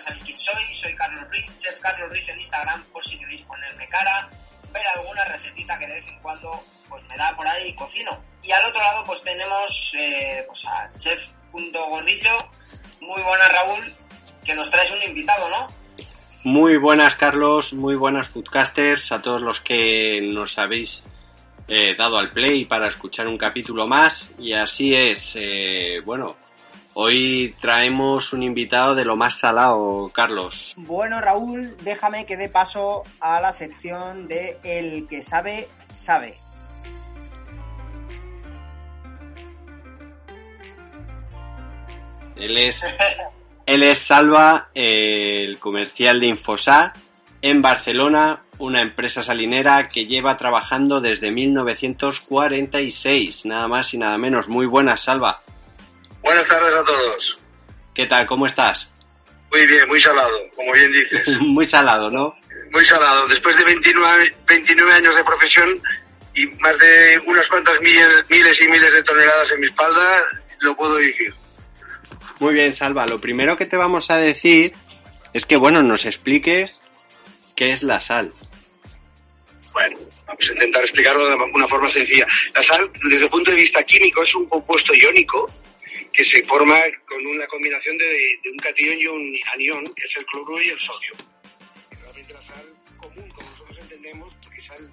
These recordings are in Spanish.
sabéis, quién soy, soy Carlos Ruiz, Chef Carlos Ruiz en Instagram, por si queréis ponerme cara, ver alguna recetita que de vez en cuando pues me da por ahí y cocino. Y al otro lado pues tenemos eh, pues a Chef Gordillo. Muy buenas, Raúl, que nos traes un invitado, ¿no? Muy buenas, Carlos, muy buenas Foodcasters, a todos los que nos habéis eh, dado al play para escuchar un capítulo más. Y así es, eh, bueno, hoy traemos un invitado de lo más salado, Carlos. Bueno, Raúl, déjame que dé paso a la sección de El que sabe, sabe. Él es, él es Salva, el comercial de Infosat en Barcelona, una empresa salinera que lleva trabajando desde 1946, nada más y nada menos. Muy buenas, Salva. Buenas tardes a todos. ¿Qué tal? ¿Cómo estás? Muy bien, muy salado, como bien dices. muy salado, ¿no? Muy salado. Después de 29, 29 años de profesión y más de unas cuantas miles, miles y miles de toneladas en mi espalda, lo puedo decir. Muy bien, Salva. Lo primero que te vamos a decir es que, bueno, nos expliques qué es la sal. Bueno, vamos a intentar explicarlo de una forma sencilla. La sal, desde el punto de vista químico, es un compuesto iónico que se forma con una combinación de, un catión y un anión, que es el cloruro y el sodio. Realmente la sal común, como nosotros entendemos, porque sal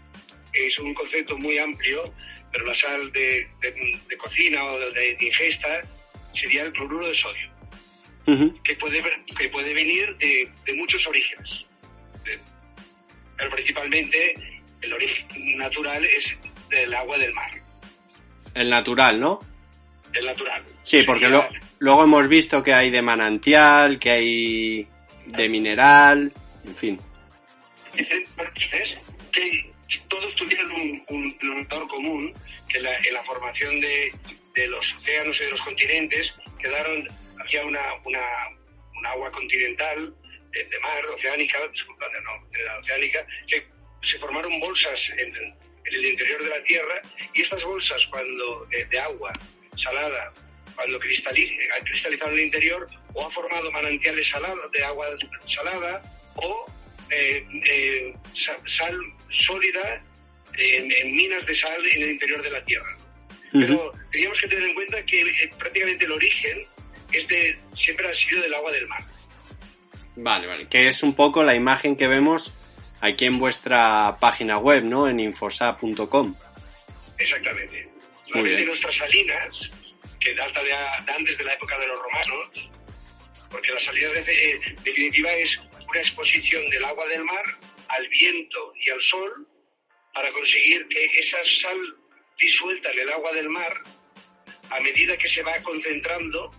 es un concepto muy amplio, pero la sal de, cocina o de, ingesta sería el cloruro de sodio, que, puede, que puede venir de, muchos orígenes. Pero principalmente el origen natural es del agua del mar. El natural, ¿no? Natural. Sí, porque luego hemos visto que hay de manantial, que hay de mineral, en fin. Es que todos tuvieron un, un común, que en la formación de, los océanos y de los continentes quedaron, había una, una, un agua continental, de, mar, oceánica, disculpad, no, de la oceánica, que se formaron bolsas en, el interior de la Tierra y estas bolsas cuando de, agua salada, cuando cristaliza, ha cristalizado en el interior o ha formado manantiales salados de agua salada o eh, eh, sal, sólida en, minas de sal en el interior de la Tierra. Pero teníamos que tener en cuenta que eh, prácticamente el origen es de, siempre ha sido del agua del mar. Vale, vale, que es un poco la imagen que vemos aquí en vuestra página web, ¿no? En infosap.com. Exactamente. La de nuestras salinas, que data de, antes de la época de los romanos, porque la salina de, definitiva es una exposición del agua del mar al viento y al sol para conseguir que esa sal disuelta en el agua del mar, a medida que se va concentrando,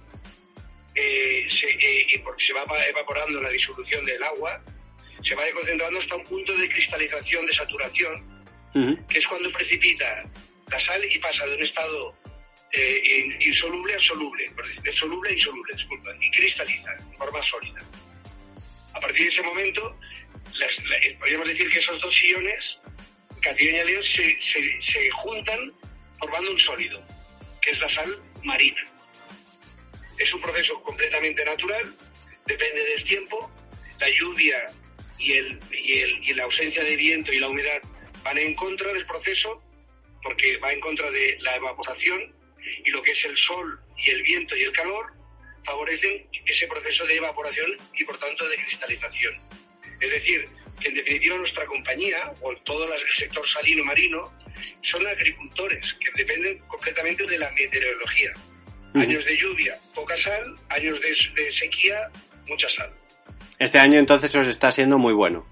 eh, se, eh, porque se va evaporando la disolución del agua, se va concentrando hasta un punto de cristalización, de saturación, que es cuando precipita la sal y pasa de un estado eh, insoluble a soluble, de soluble a insoluble, disculpa, y cristaliza de forma sólida. A partir de ese momento, podríamos decir que esos dos iones, catión y anión, se, se juntan formando un sólido, que es la sal marina. Es un proceso completamente natural, depende del tiempo, la lluvia y, el, y, el, y la ausencia de viento y la humedad van en contra del proceso porque va en contra de la evaporación y lo que es el sol y el viento y el calor favorecen ese proceso de evaporación y por tanto de cristalización. Es decir, que en definitiva nuestra compañía o todo el sector salino marino son agricultores que dependen completamente de la meteorología. Años de lluvia, poca sal, años de sequía, mucha sal. Este año entonces os está siendo muy bueno.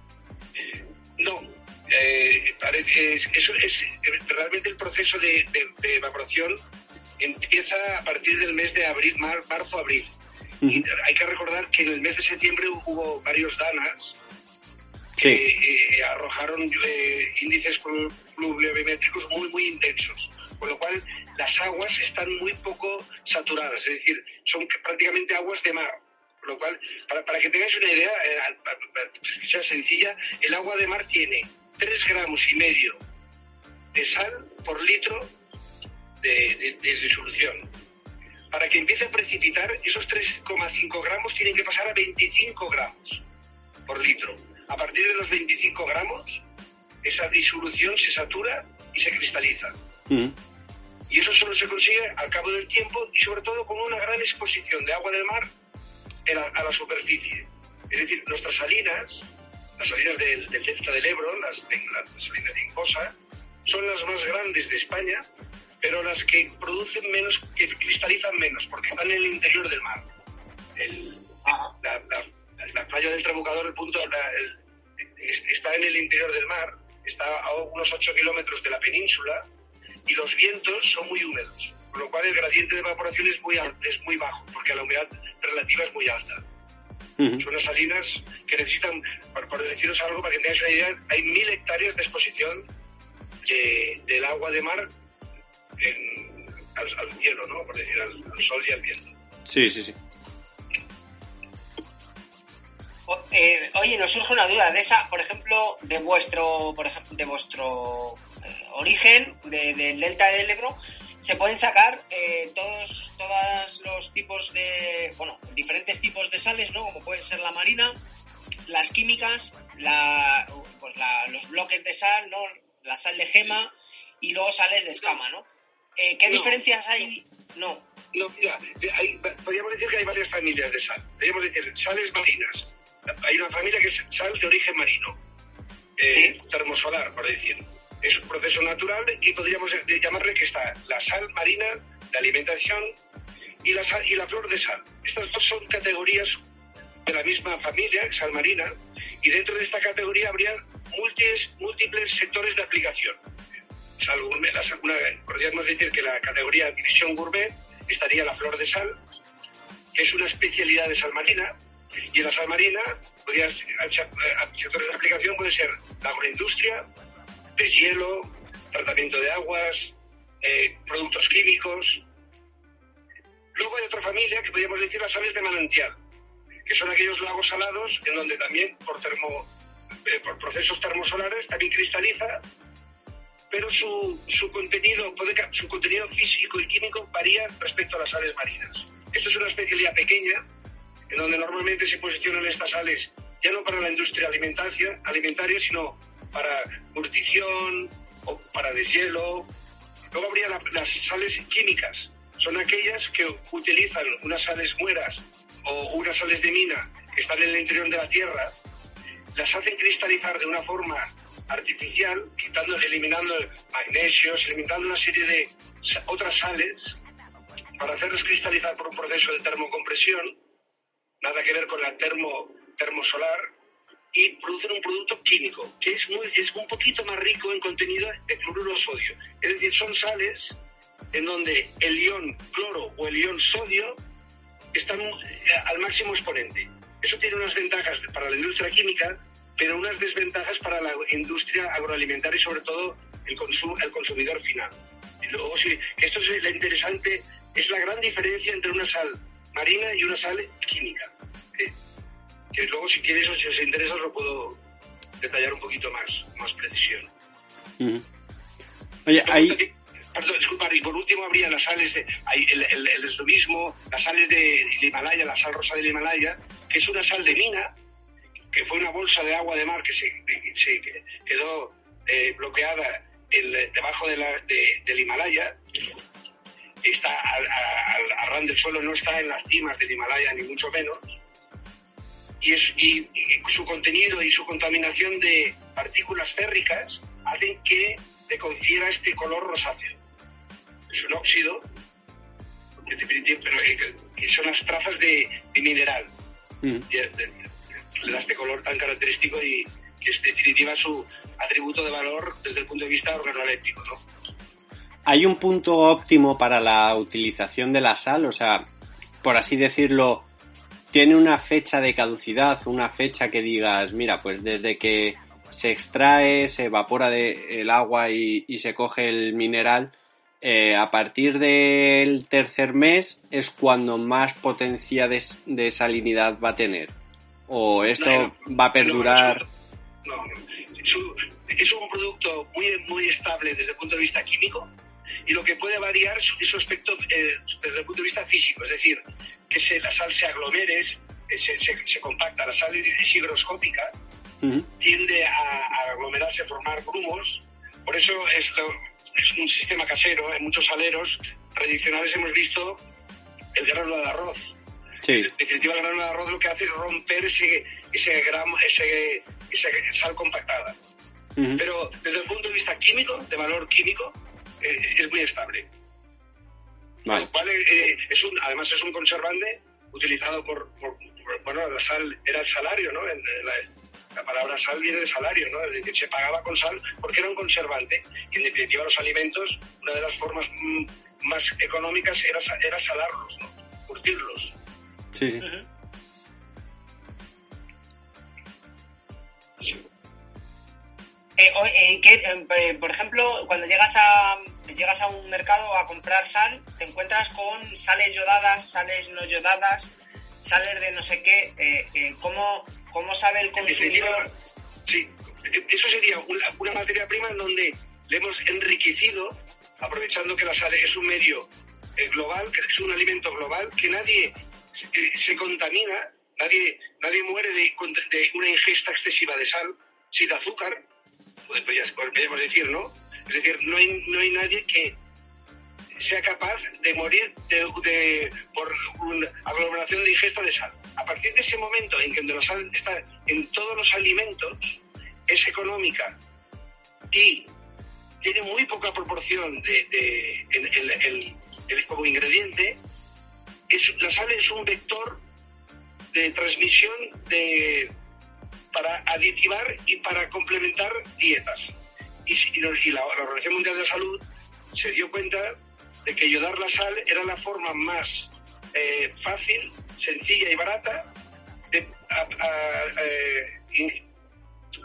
No, eh, eso es realmente el proceso de, evaporación empieza a partir del mes de abril, marzo, abril. Y hay que recordar que en el mes de septiembre hubo varios danas que eh, arrojaron eh, índices pluviométricos muy, muy intensos. Con lo cual, las aguas están muy poco saturadas, es decir, son prácticamente aguas de mar. Lo cual, para, para que tengáis una idea, eh, que sea sencilla, el agua de mar tiene 3 gramos y medio de sal por litro de, de disolución. Para que empiece a precipitar, esos 3,5 gramos tienen que pasar a 25 gramos por litro. A partir de los 25 gramos, esa disolución se satura y se cristaliza. Mm. Y eso solo se consigue al cabo del tiempo y sobre todo con una gran exposición de agua del mar a la superficie. Es decir, nuestras salinas, las salinas del, delta del Ebro, las, salinas de Incosa, son las más grandes de España, pero las que producen menos, que cristalizan menos, porque están en el interior del mar. la, playa del Trabucador, el punto, está en el interior del mar, está a unos 8 kilómetros de la península y los vientos son muy húmedos, con lo cual el gradiente de evaporación es muy, es muy bajo, porque la humedad relativa es muy alta. Son unas salinas que necesitan, por, deciros algo, para que tengáis una idea, hay mil hectáreas de exposición del agua de mar al, cielo, ¿no? Por decir, al, sol y al viento. Sí, sí, sí. Eh, oye, nos surge una duda de esa, por ejemplo, de vuestro, por ejemplo, de vuestro eh, origen del delta del Ebro, se pueden sacar eh, todos, todos los tipos de, bueno, diferentes tipos de sales, ¿no? Como pueden ser la marina, las químicas, la, pues los bloques de sal, ¿no? La sal de gema y luego sales de escama, ¿no? ¿Qué diferencias hay? No. No, mira, podríamos decir que hay varias familias de sal. Podríamos decir sales marinas, hay una familia que es sal de origen marino, eh, termosolar, por decir. Es un proceso natural y podríamos llamarle que está la sal marina de alimentación y la, sal, y la flor de sal. Estas dos son categorías de la misma familia, sal marina, y dentro de esta categoría habría múltiples, múltiples sectores de aplicación. Sal gourmet, podríamos decir que la categoría división gourmet estaría la flor de sal, que es una especialidad de sal marina, y en la sal marina, podría, sectores de aplicación puede ser la agroindustria, deshielo, tratamiento de aguas, eh, productos químicos. Luego hay otra familia que podríamos decir las sales de manantial, que son aquellos lagos salados en donde también por, termo, eh, por procesos termosolares también cristaliza, pero su, su, contenido, su contenido físico y químico varía respecto a las sales marinas. Esto es una especialidad pequeña en donde normalmente se posicionan estas sales ya no para la industria alimentaria sino para curtición o para deshielo. Luego habría las sales químicas, son aquellas que utilizan unas sales mueras o unas sales de mina que están en el interior de la tierra, las hacen cristalizar de una forma artificial, quitando, eliminando magnesios, eliminando una serie de otras sales para hacerlos cristalizar por un proceso de termocompresión nada que ver con la termo, termosolar, y producen un producto químico que es, muy, es un poquito más rico en contenido de cloruro sodio. Es decir, son sales en donde el ion cloro o el ion sodio están eh, al máximo exponente. Eso tiene unas ventajas para la industria química, pero unas desventajas para la industria agroalimentaria y sobre todo el, el consumidor final. Y luego, sí, esto es la interesante, es la gran diferencia entre una sal marina y una sal química que luego si quieres o si os interesa os lo puedo detallar un poquito más, más precisión. Oye, ahí... Perdón, disculpa, y por último habría las sales de, el, el, el las sales de, Himalaya, la sal rosa del Himalaya, que es una sal de mina, que fue una bolsa de agua de mar que se, se quedó eh, bloqueada debajo de la, del Himalaya, está al, al, ran del suelo, no está en las cimas del Himalaya, ni mucho menos, y, su contenido y su contaminación de partículas férricas hacen que te confiera este color rosáceo. Es un óxido, pero que son las trazas de, mineral. Mm. Le da este color tan característico y, que es definitiva su atributo de valor desde el punto de vista organoléptico, ¿no? ¿Hay un punto óptimo para la utilización de la sal? O sea, por así decirlo, ¿tiene una fecha de caducidad, una fecha que digas, mira, pues desde que se extrae, se evapora de, el agua y, se coge el mineral, eh, a partir del tercer mes es cuando más potencia de, salinidad va a tener? ¿O esto va a perdurar? No, no, es un producto muy, muy estable desde el punto de vista químico y lo que puede variar es su aspecto eh, desde el punto de vista físico, es decir, que se, la sal se aglomere, eh, se, se, compacta, la sal es higroscópica, tiende a, aglomerarse, a formar grumos, por eso es, es un sistema casero, en muchos saleros tradicionales hemos visto el grano de arroz. Sí. En definitiva, el grano de arroz lo que hace es romper ese, ese, gramo, ese, esa sal compactada. Pero desde el punto de vista químico, de valor químico, eh, es muy estable. Vale. Eh, es un, además es un conservante utilizado por, bueno, la sal era el salario, ¿no? la, palabra sal viene de salario, ¿no? Es decir, se pagaba con sal porque era un conservante y en definitiva los alimentos, una de las formas mm, más económicas era, era salarlos, ¿no? Curtirlos. Sí, sí. Eh, eh, que, eh, por ejemplo, cuando llegas a, llegas a un mercado a comprar sal, te encuentras con sales yodadas, sales no yodadas, sales de no sé qué. Eh, ¿cómo, ¿Cómo sabe el consumidor? Sí, eso sería una, materia prima en donde le hemos enriquecido, aprovechando que la sal es un medio global, que es un alimento global, que nadie se contamina, nadie, nadie muere de, de una ingesta excesiva de sal, sin azúcar, podríamos decir, ¿no? Es decir, no hay, no hay nadie que sea capaz de morir de, por una aglomeración de ingesta de sal. A partir de ese momento en que la sal está en todos los alimentos, es económica y tiene muy poca proporción de, el, como ingrediente, la sal es un vector de transmisión de para aditivar y para complementar dietas. Y, la, Organización Mundial de la Salud se dio cuenta de que ayudar la sal era la forma más eh, fácil, sencilla y barata de eh,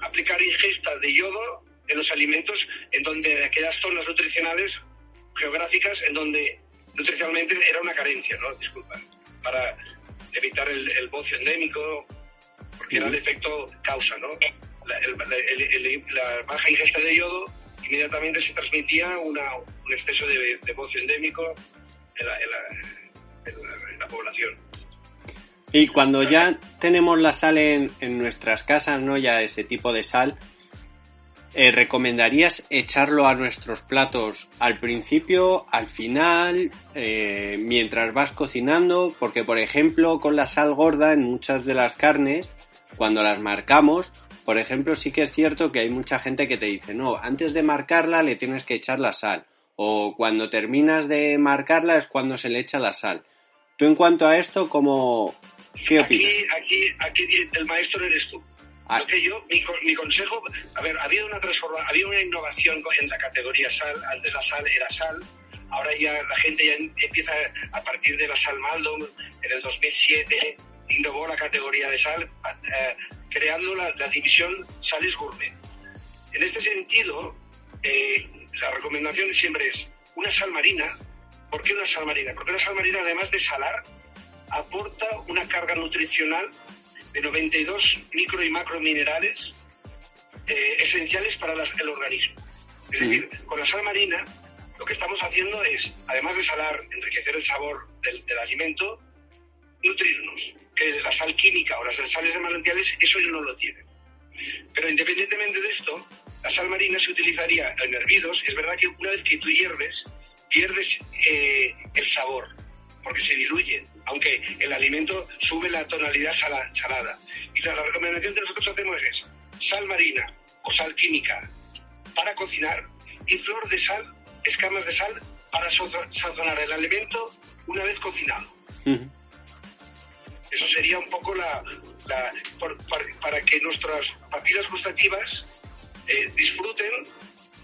aplicar ingesta de yodo en los alimentos en donde aquellas zonas nutricionales geográficas en donde nutricionalmente era una carencia, ¿no? Disculpa, para evitar el, el bocio endémico, porque era el efecto causa, ¿no? La, baja ingesta de yodo inmediatamente se transmitía una, un exceso de, de bocio endémico en la, población. Y cuando ya tenemos la sal en, en, nuestras casas, ¿no? Ya ese tipo de sal, eh, ¿recomendarías echarlo a nuestros platos al principio, al final, eh, mientras vas cocinando? Porque, por ejemplo, con la sal gorda en muchas de las carnes, cuando las marcamos, por ejemplo, sí que es cierto que hay mucha gente que te dice, no, antes de marcarla le tienes que echar la sal. O cuando terminas de marcarla es cuando se le echa la sal. Tú en cuanto a esto, ¿cómo, ¿qué opinas? Aquí, aquí, aquí el maestro eres tú. Ah. que yo, mi, mi, consejo, a ver, había una transformación, había una innovación en la categoría sal. Antes la sal era sal, ahora ya la gente ya empieza a partir de la sal Maldon en el 2007 innovó la categoría de sal, eh, creando la, división sales gourmet. En este sentido, eh, la recomendación siempre es una sal marina. ¿Por qué una sal marina? Porque una sal marina, además de salar, aporta una carga nutricional de 92 micro y macrominerales eh, esenciales para el organismo. Es decir, con la sal marina lo que estamos haciendo es, además de salar, enriquecer el sabor del, del alimento, nutrirnos que la sal química o las sales de manantiales, eso no lo tiene. Pero independientemente de esto, la sal marina se utilizaría en hervidos. Es verdad que una vez que tú hierves, pierdes eh, el sabor, porque se diluye, aunque el alimento sube la tonalidad salada. Y la, recomendación que nosotros hacemos es sal marina o sal química para cocinar y flor de sal, escamas de sal para sazonar el alimento una vez cocinado. Eso sería un poco la, para, que nuestras papilas gustativas eh, disfruten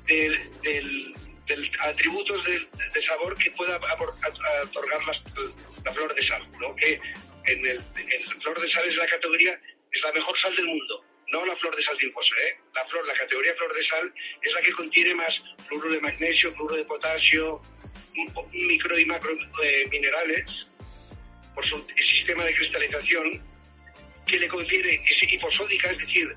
del, del, atributos de, sabor que pueda otorgar la, flor de sal, ¿no? que en el, flor de sal es la categoría, es la mejor sal del mundo, no la flor de sal tinfosa, ¿eh? la flor, la categoría flor de sal es la que contiene más fluoruro de magnesio, fluoruro de potasio, micro y macro eh, minerales por su sistema de cristalización que le confiere ese hiposódica, es decir,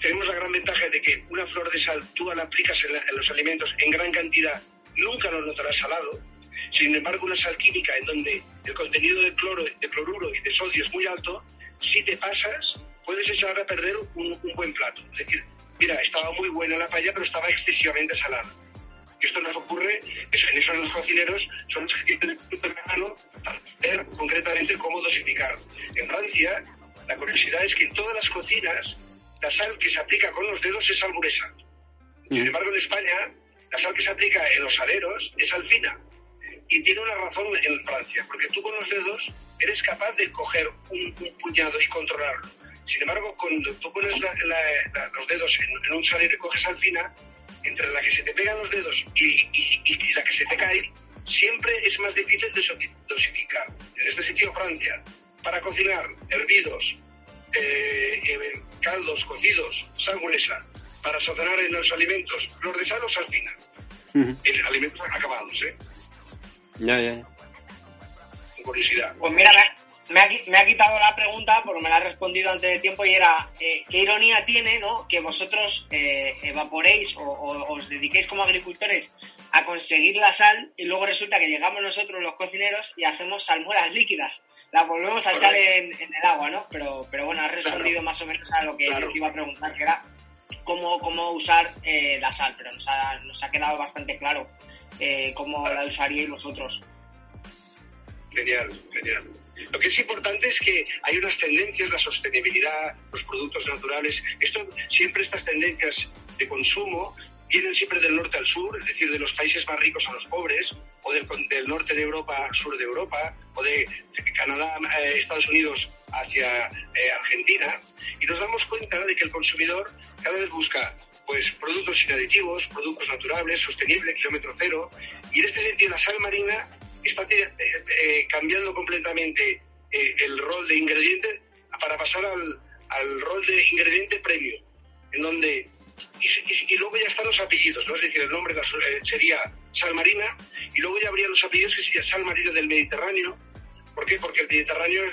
tenemos la gran ventaja de que una flor de sal tú la aplicas en, los alimentos en gran cantidad, nunca lo notarás salado. Sin embargo, una sal química en donde el contenido de, cloro, de cloruro y de sodio es muy alto, si te pasas, puedes echar a perder un, buen plato. Es decir, mira, estaba muy buena la paella, pero estaba excesivamente salada. Y esto nos ocurre, en eso los cocineros son los que tienen el mano para ver concretamente cómo dosificar. En Francia, la curiosidad es que en todas las cocinas la sal que se aplica con los dedos es sal gruesa. Sin mm. embargo, en España, la sal que se aplica en los aleros es sal fina. Y tiene una razón en Francia, porque tú con los dedos eres capaz de coger un, puñado y controlarlo. Sin embargo, cuando tú pones los dedos en, un salero y coges sal fina, entre la que se te pegan los dedos y, y la que se te cae, siempre es más difícil de dosificar. En este sitio, Francia, para cocinar hervidos, eh, eh, caldos, cocidos, sanguresa, para sazonar en los alimentos, flor de sal o sal fina. En alimentos acabados, ¿eh? Ya, ya, ya. curiosidad. Pues mira, me ha, me ha, quitado la pregunta porque me la ha respondido antes de tiempo y era eh, qué ironía tiene ¿no? que vosotros eh, evaporéis o, o, os dediquéis como agricultores a conseguir la sal y luego resulta que llegamos nosotros los cocineros y hacemos salmueras líquidas la volvemos a echar en, el agua, ¿no? Pero, pero bueno, has respondido más o menos a lo que yo te iba a preguntar, que era cómo, cómo usar eh, la sal, pero nos ha, nos ha quedado bastante claro eh, cómo la usaríais vosotros. Genial, genial. Lo que es importante es que hay unas tendencias, la sostenibilidad, los productos naturales. Esto, siempre estas tendencias de consumo vienen siempre del norte al sur, es decir, de los países más ricos a los pobres, o del, norte de Europa al sur de Europa, o de, Canadá, eh, Estados Unidos hacia eh, Argentina, y nos damos cuenta de que el consumidor cada vez busca pues productos sin aditivos, productos naturales, sostenibles, kilómetro cero, y en este sentido la sal marina está eh, cambiando completamente el rol de ingrediente para pasar al, al rol de ingrediente premio, en donde y, luego ya están los apellidos, ¿no? Es decir, el nombre eh, sería Sal Marina y luego ya habría los apellidos que sería Sal Marina del Mediterráneo. ¿Por qué? Porque el Mediterráneo,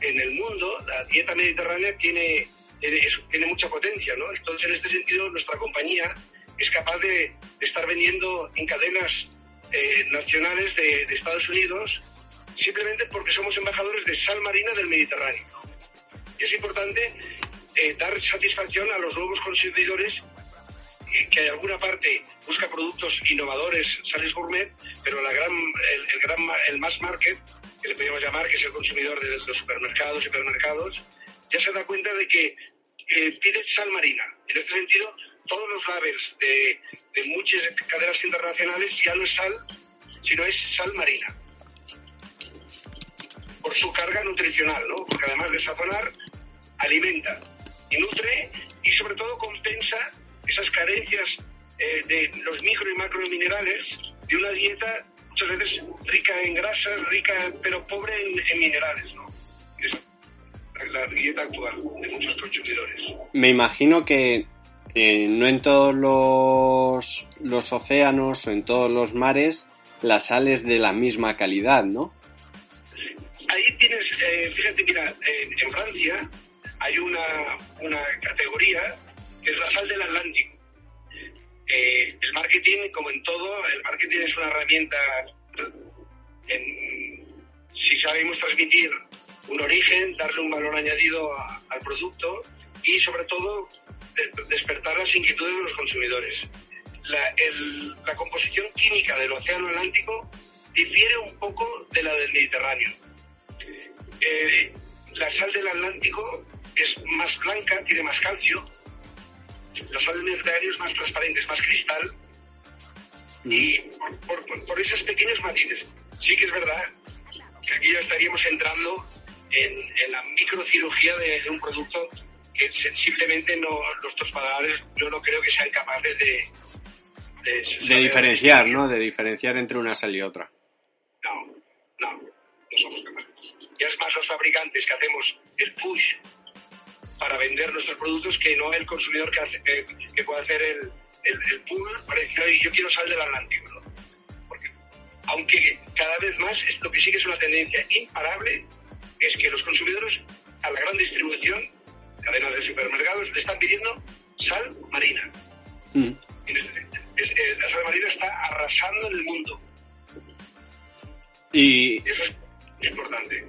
en el mundo, la dieta mediterránea tiene, tiene, mucha potencia, ¿no? Entonces, en este sentido, nuestra compañía es capaz de, estar vendiendo en cadenas eh, nacionales de, Estados Unidos simplemente porque somos embajadores de sal marina del Mediterráneo. Y es importante eh, dar satisfacción a los nuevos consumidores que de alguna parte busca productos innovadores, sales gourmet, pero la gran, el, gran, el mass market, que le podríamos llamar, que es el consumidor de los supermercados y supermercados, ya se da cuenta de que eh, pide sal marina. En este sentido, todos los labels de, de muchas cadenas internacionales ya no es sal, sino es sal marina. Por su carga nutricional, ¿no? Porque además de sazonar, alimenta y nutre y sobre todo compensa esas carencias eh, de los micro y macro minerales de una dieta muchas veces rica en grasas, rica pero pobre en, minerales, ¿no? Es la dieta actual de muchos consumidores. Me imagino que eh, no en todos los, los océanos o en todos los mares la sal es de la misma calidad, ¿no? Ahí tienes, eh, fíjate, mira, en Francia hay una, una categoría que es la sal del Atlántico. Eh, el marketing, como en todo, el marketing es una herramienta, si sabemos transmitir un origen, darle un valor añadido al producto y sobre todo despertar las inquietudes de los consumidores. La, composición química del Océano Atlántico difiere un poco de la del Mediterráneo. Eh, la sal del Atlántico es más blanca, tiene más calcio. La sal del Mediterráneo es más transparente, es más cristal. Y por, esos pequeños matices, sí que es verdad que aquí ya estaríamos entrando en, la microcirugía de, un producto que sensiblemente no, nuestros padres yo no creo que sean capaces de... De, diferenciar, ¿no? De diferenciar entre una sal y otra. No, no, no somos capaces. Ya es más los fabricantes que hacemos el push para vender nuestros productos que no el consumidor que, hace, que, puede hacer el, el, pull para decir, yo quiero sal del Atlántico. ¿no? Porque, aunque cada vez más, lo que sí que es una tendencia imparable es que los consumidores a la gran distribución, cadenas de supermercados, le están pidiendo sal marina. Mm. Este eh, la sal marina está arrasando en el mundo. Y eso es importante.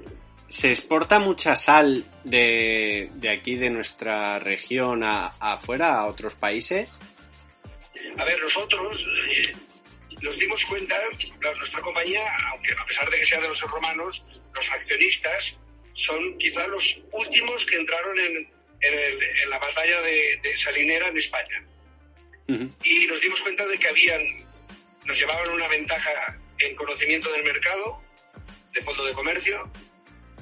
¿Se exporta mucha sal de, de aquí, de nuestra región, a, afuera, a otros países? A ver, nosotros eh, nos dimos cuenta, nuestra compañía, aunque a pesar de que sea de los romanos, los accionistas son quizás los últimos que entraron en, en, la batalla de, Salinera en España. Y nos dimos cuenta de que habían, nos llevaban una ventaja en conocimiento del mercado, de fondo de comercio,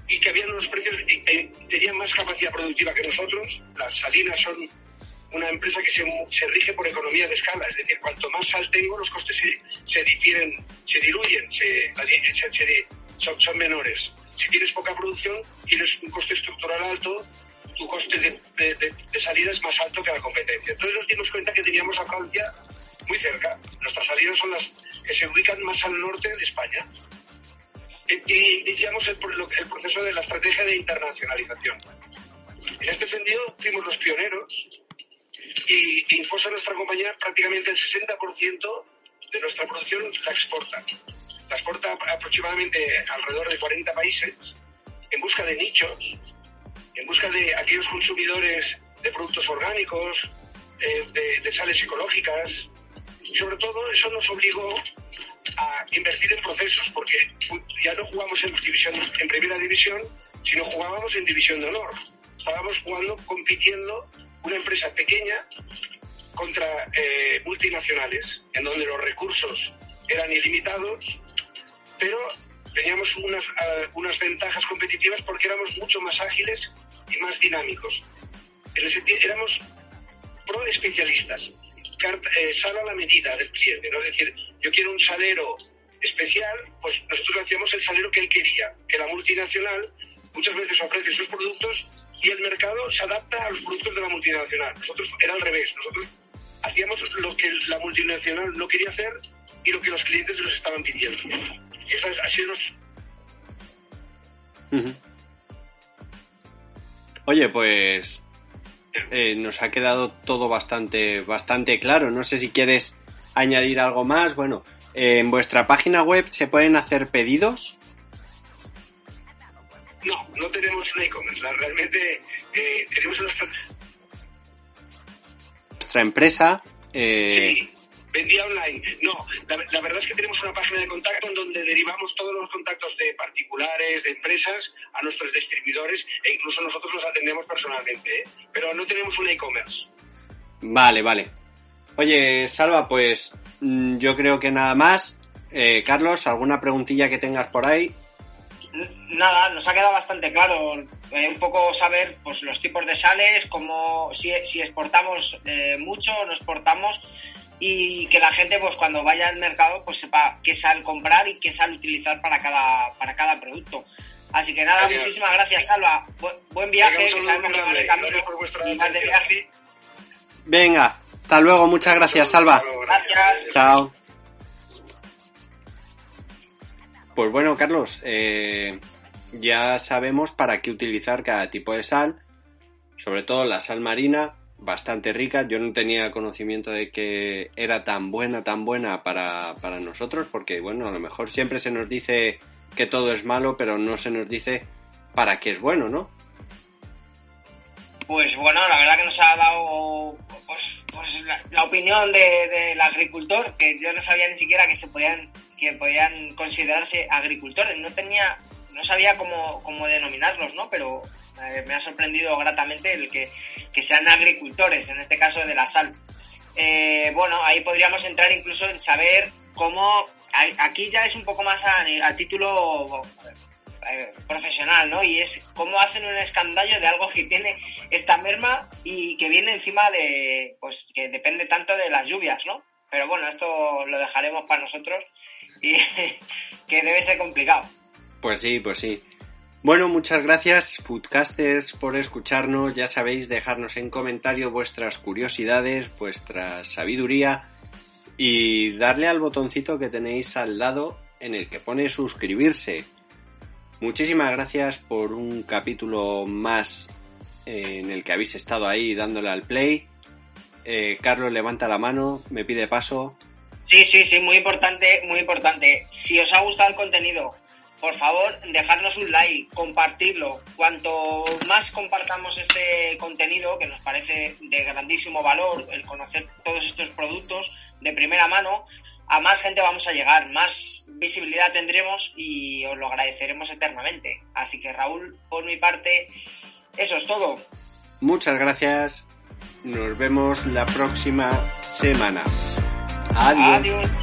y que habían unos precios, tenían más capacidad productiva que nosotros. Las salinas son una empresa que se, se, rige por economía de escala, es decir, cuanto más sal tengo, los costes se, se difieren, se diluyen, se, son, son, menores. Si tienes poca producción, tienes un coste estructural alto, tu coste de, de, salida es más alto que la competencia. Entonces nos dimos cuenta que teníamos a Francia muy cerca. Nuestras salidas son las que se ubican más al norte de España. Y iniciamos el, el proceso de la estrategia de internacionalización. En este sentido, fuimos los pioneros y Infosa, nuestra compañía, prácticamente el 60% de nuestra producción la exporta. La exporta aproximadamente alrededor de 40 países en busca de nichos, en busca de aquellos consumidores de productos orgánicos, de, de sales ecológicas. Y sobre todo eso nos obligó a invertir en procesos, porque ya no jugamos en, división, en primera división, sino jugábamos en división de honor. Estábamos jugando, compitiendo una empresa pequeña contra eh, multinacionales, en donde los recursos eran ilimitados, pero teníamos unas, eh, unas ventajas competitivas porque éramos mucho más ágiles y más dinámicos. En ese éramos pro especialistas, eh, sal a la medida del cliente, ¿no? es decir, yo quiero un salero especial, pues nosotros hacíamos el salero que él quería, que la multinacional muchas veces ofrece sus productos y el mercado se adapta a los productos de la multinacional. Nosotros era al revés, nosotros hacíamos lo que la multinacional no quería hacer y lo que los clientes nos estaban pidiendo. Eso es, ha sido Oye, pues eh, nos ha quedado todo bastante, bastante claro. No sé si quieres añadir algo más. Bueno, en vuestra página web se pueden hacer pedidos. No, no tenemos un e-commerce. Realmente eh, tenemos nuestra... nuestra empresa. Eh... Sí, vendía online. No, la, verdad es que tenemos una página de contacto en donde derivamos todos los contactos de particulares, de empresas, a nuestros distribuidores e incluso nosotros los atendemos personalmente. ¿eh? Pero no tenemos un e-commerce. Vale, vale. Oye, Salva, pues mm, yo creo que nada más. Eh, Carlos, ¿alguna preguntilla que tengas por ahí? nada, nos ha quedado bastante claro eh, un poco saber pues los tipos de sales, cómo si, si exportamos eh, mucho o no exportamos y que la gente pues cuando vaya al mercado pues sepa qué sal comprar y qué sal utilizar para cada para cada producto. Así que nada, muchísimas gracias, Salva. buen viaje, que sabemos que van de camino y más de viaje. Venga, hasta luego, muchas gracias, Salva. Gracias. Chao. Pues bueno, Carlos, eh, ya sabemos para qué utilizar cada tipo de sal, sobre todo la sal marina, bastante rica. Yo no tenía conocimiento de que era tan buena, tan buena para, para nosotros, porque bueno, a lo mejor siempre se nos dice que todo es malo, pero no se nos dice para qué es bueno, ¿no? Pues bueno, la verdad que nos ha dado pues, pues la, opinión del agricultor, que yo no sabía ni siquiera que se podían que podían considerarse agricultores. No tenía, no sabía cómo, cómo denominarlos, ¿no? Pero eh, me ha sorprendido gratamente el que, sean agricultores, en este caso de la sal. Eh, bueno, ahí podríamos entrar incluso en saber cómo, aquí ya es un poco más a, título eh, profesional, ¿no? Y es cómo hacen un escandallo de algo que tiene esta merma y que viene encima de, pues que depende tanto de las lluvias, ¿no? Pero bueno, esto lo dejaremos para nosotros y que debe ser complicado. Pues sí, pues sí. Bueno, muchas gracias, Foodcasters, por escucharnos. Ya sabéis, dejarnos en comentario vuestras curiosidades, vuestra sabiduría y darle al botoncito que tenéis al lado en el que pone suscribirse. Muchísimas gracias por un capítulo más eh, en el que habéis estado ahí dándole al play. Eh, Carlos levanta la mano, me pide paso. Sí, sí, sí, muy importante, muy importante. Si os ha gustado el contenido, por favor, dejarnos un like, compartirlo. Cuanto más compartamos este contenido, que nos parece de grandísimo valor, el conocer todos estos productos de primera mano, a más gente vamos a llegar, más visibilidad tendremos y os lo agradeceremos eternamente. Así que Raúl, por mi parte, eso es todo. Muchas gracias. Nos vemos la próxima semana. Adiós. Adiós.